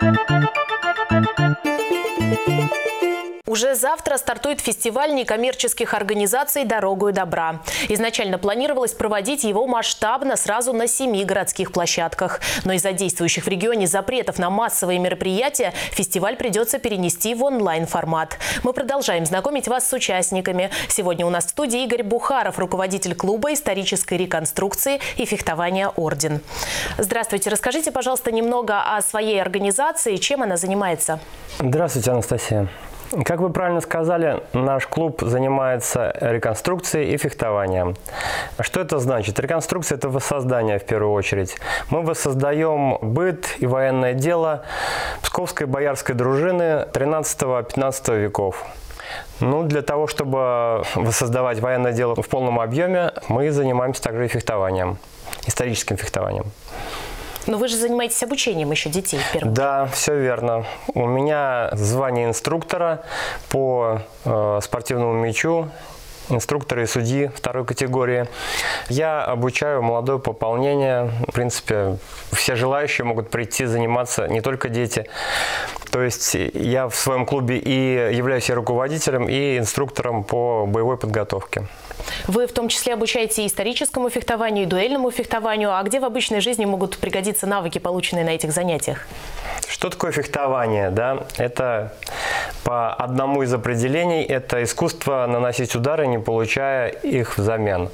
Thank you. Уже завтра стартует фестиваль некоммерческих организаций «Дорогу и добра». Изначально планировалось проводить его масштабно сразу на семи городских площадках. Но из-за действующих в регионе запретов на массовые мероприятия фестиваль придется перенести в онлайн-формат. Мы продолжаем знакомить вас с участниками. Сегодня у нас в студии Игорь Бухаров, руководитель клуба исторической реконструкции и фехтования «Орден». Здравствуйте. Расскажите, пожалуйста, немного о своей организации, чем она занимается. Здравствуйте, Анастасия. Как вы правильно сказали, наш клуб занимается реконструкцией и фехтованием. Что это значит? Реконструкция – это воссоздание в первую очередь. Мы воссоздаем быт и военное дело Псковской боярской дружины 13-15 веков. Ну, для того, чтобы воссоздавать военное дело в полном объеме, мы занимаемся также и фехтованием, историческим фехтованием. Но вы же занимаетесь обучением еще детей в первом. Да, все верно. У меня звание инструктора по э, спортивному мячу инструкторы и судьи второй категории. Я обучаю молодое пополнение. В принципе, все желающие могут прийти заниматься, не только дети. То есть я в своем клубе и являюсь и руководителем, и инструктором по боевой подготовке. Вы в том числе обучаете историческому фехтованию, и дуэльному фехтованию. А где в обычной жизни могут пригодиться навыки, полученные на этих занятиях? Что такое фехтование? Да? Это по одному из определений, это искусство наносить удары, не получая их взамен.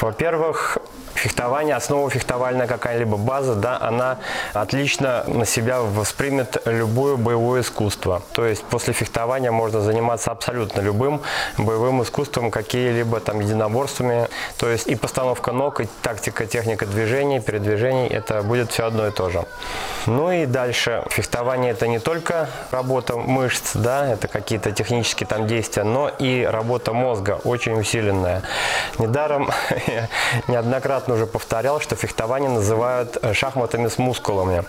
Во-первых, фехтование, основа фехтовальная какая-либо база, да, она отлично на себя воспримет любое боевое искусство. То есть после фехтования можно заниматься абсолютно любым боевым искусством, какие-либо там единоборствами. То есть и постановка ног, и тактика, техника движений, передвижений, это будет все одно и то же. Ну и дальше. Фехтование это не только работа мышц, да, это какие-то технические там действия, но и работа мозга очень усиленная. Недаром неоднократно неоднократно уже повторял, что фехтование называют э, шахматами с мускулами.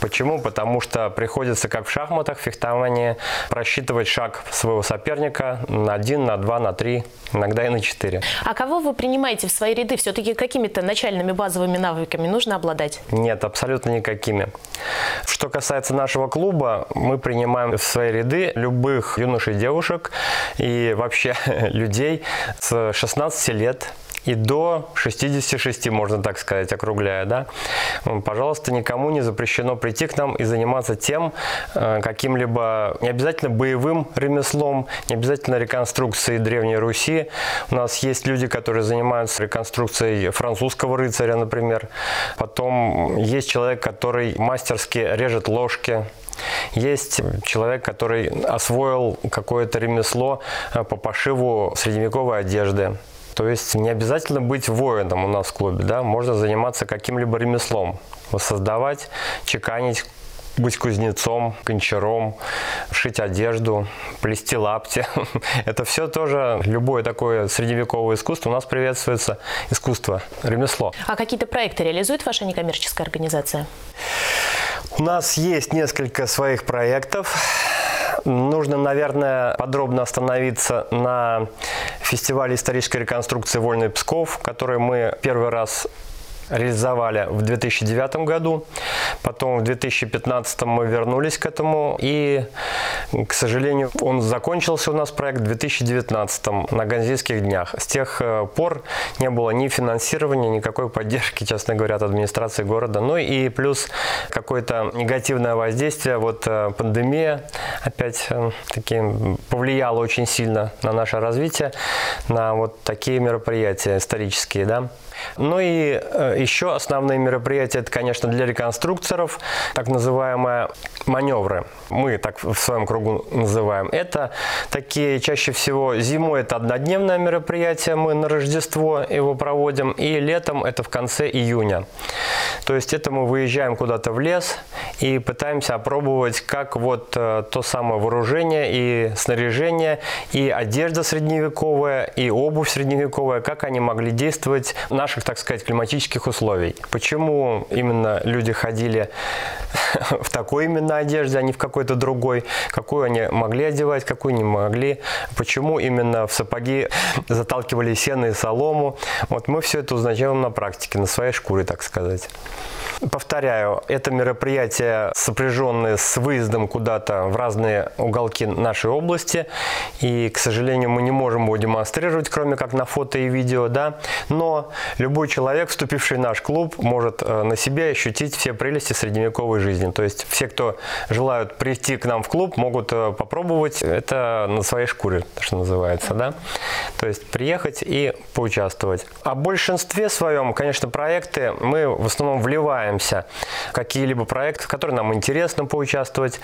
Почему? Потому что приходится, как в шахматах, фехтование просчитывать шаг своего соперника на один, на два, на три, иногда и на четыре. А кого вы принимаете в свои ряды? Все-таки какими-то начальными базовыми навыками нужно обладать? Нет, абсолютно никакими. Что касается нашего клуба, мы принимаем в свои ряды любых юношей девушек и вообще людей с 16 лет и до 66, можно так сказать, округляя, да, пожалуйста, никому не запрещено прийти к нам и заниматься тем э, каким-либо, не обязательно боевым ремеслом, не обязательно реконструкцией Древней Руси. У нас есть люди, которые занимаются реконструкцией французского рыцаря, например. Потом есть человек, который мастерски режет ложки, есть человек, который освоил какое-то ремесло э, по пошиву средневековой одежды. То есть не обязательно быть воином у нас в клубе, да, можно заниматься каким-либо ремеслом, воссоздавать, чеканить быть кузнецом, гончаром, шить одежду, плести лапти. Это все тоже, любое такое средневековое искусство у нас приветствуется искусство, ремесло. А какие-то проекты реализует ваша некоммерческая организация? У нас есть несколько своих проектов. Нужно, наверное, подробно остановиться на фестивале исторической реконструкции «Вольный Псков», который мы первый раз реализовали в 2009 году. Потом в 2015 мы вернулись к этому. И, к сожалению, он закончился у нас проект в 2019 на Ганзейских днях. С тех э, пор не было ни финансирования, никакой поддержки, честно говоря, от администрации города. Ну и плюс какое-то негативное воздействие. Вот э, пандемия опять э, таки повлияла очень сильно на наше развитие, на вот такие мероприятия исторические, да. Ну и э, еще основные мероприятия, это, конечно, для реконструкторов, так называемые маневры. Мы так в своем кругу называем. Это такие чаще всего зимой это однодневное мероприятие, мы на Рождество его проводим, и летом это в конце июня. То есть это мы выезжаем куда-то в лес и пытаемся опробовать, как вот э, то самое вооружение и снаряжение, и одежда средневековая, и обувь средневековая, как они могли действовать на наших, так сказать, климатических условий. Почему именно люди ходили в такой именно одежде, а не в какой-то другой? Какую они могли одевать, какую не могли? Почему именно в сапоги заталкивали сено и солому? Вот мы все это узнаем на практике, на своей шкуре, так сказать. Повторяю, это мероприятие сопряженное с выездом куда-то в разные уголки нашей области. И, к сожалению, мы не можем его демонстрировать, кроме как на фото и видео. Да? Но любой человек, вступивший в наш клуб, может э, на себе ощутить все прелести средневековой жизни. То есть все, кто желают прийти к нам в клуб, могут э, попробовать это на своей шкуре, что называется. Да? То есть приехать и поучаствовать. О большинстве своем, конечно, проекты мы в основном вливаемся в какие-либо проекты, в которые нам интересно поучаствовать.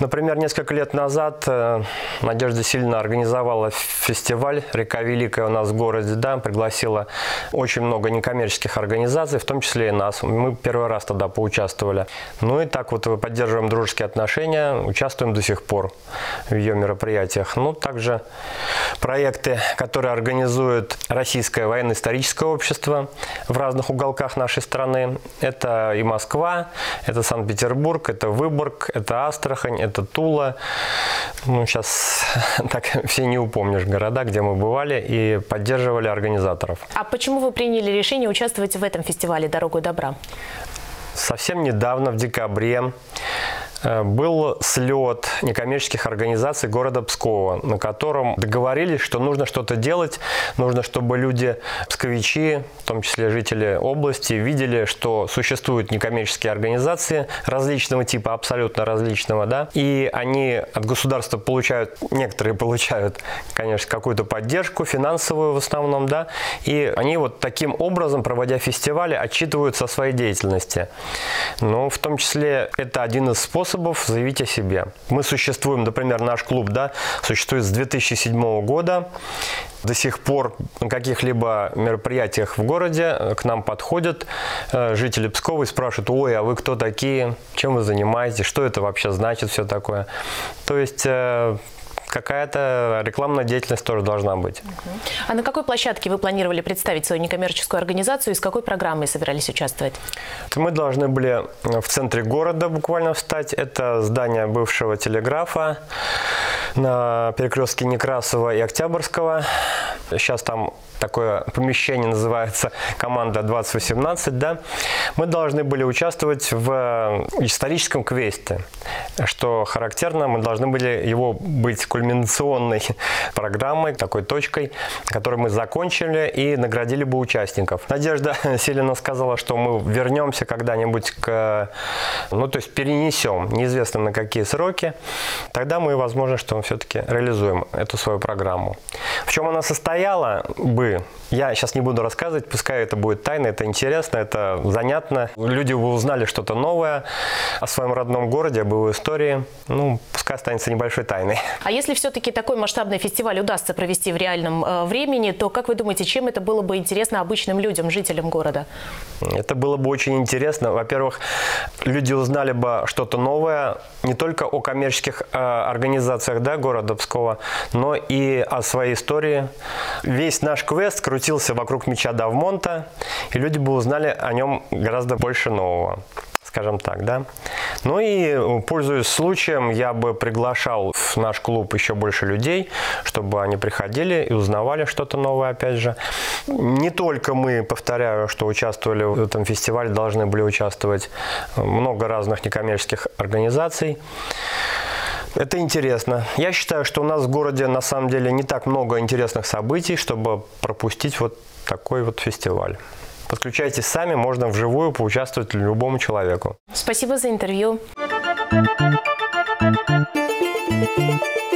Например, несколько лет назад э, Надежда сильно организовала фестиваль «Река Великая» у нас в городе, да, пригласила очень много некоммерческих организаций, в том числе и нас. Мы первый раз тогда поучаствовали. Ну и так вот поддерживаем дружеские отношения, участвуем до сих пор в ее мероприятиях. Ну, также проекты, которые организует Российское военно-историческое общество в разных уголках нашей страны. Это и Москва, это Санкт-Петербург, это Выборг, это Астрахань, это Тула. Ну, сейчас так все не упомнишь города, где мы бывали и поддерживали организаторов. А почему вы приняли решение участвовать в этом фестивале «Дорогу добра»? Совсем недавно, в декабре, был слет некоммерческих организаций города Пскова, на котором договорились, что нужно что-то делать, нужно, чтобы люди, псковичи, в том числе жители области, видели, что существуют некоммерческие организации различного типа, абсолютно различного, да, и они от государства получают, некоторые получают, конечно, какую-то поддержку финансовую в основном, да, и они вот таким образом, проводя фестивали, отчитываются о своей деятельности. Ну, в том числе это один из способов способов заявить о себе. Мы существуем, например, наш клуб, да, существует с 2007 года. До сих пор на каких-либо мероприятиях в городе к нам подходят э, жители Пскова и спрашивают, ой, а вы кто такие, чем вы занимаетесь, что это вообще значит, все такое. То есть э, какая-то рекламная деятельность тоже должна быть. А на какой площадке вы планировали представить свою некоммерческую организацию и с какой программой собирались участвовать? Мы должны были в центре города буквально встать. Это здание бывшего телеграфа на перекрестке Некрасова и Октябрьского. Сейчас там такое помещение называется «Команда 2018», да, мы должны были участвовать в историческом квесте. Что характерно, мы должны были его быть кульминационной программой, такой точкой, которую мы закончили и наградили бы участников. Надежда Селина сказала, что мы вернемся когда-нибудь к... Ну, то есть перенесем, неизвестно на какие сроки. Тогда мы, возможно, что все-таки реализуем эту свою программу. В чем она состояла бы, я сейчас не буду рассказывать, пускай это будет тайна, это интересно, это занятно. Люди бы узнали что-то новое о своем родном городе, об его истории. Ну, пускай останется небольшой тайной. А если все-таки такой масштабный фестиваль удастся провести в реальном э, времени, то как вы думаете, чем это было бы интересно обычным людям, жителям города? Это было бы очень интересно. Во-первых, люди узнали бы что-то новое не только о коммерческих э, организациях да, города Пскова, но и о своей истории. Весь наш квест крутился вокруг меча Давмонта, и люди бы узнали о нем гораздо больше нового скажем так, да. Ну и, пользуясь случаем, я бы приглашал в наш клуб еще больше людей, чтобы они приходили и узнавали что-то новое, опять же. Не только мы, повторяю, что участвовали в этом фестивале, должны были участвовать много разных некоммерческих организаций. Это интересно. Я считаю, что у нас в городе на самом деле не так много интересных событий, чтобы пропустить вот такой вот фестиваль. Подключайтесь сами, можно вживую поучаствовать любому человеку. Спасибо за интервью. Thank you.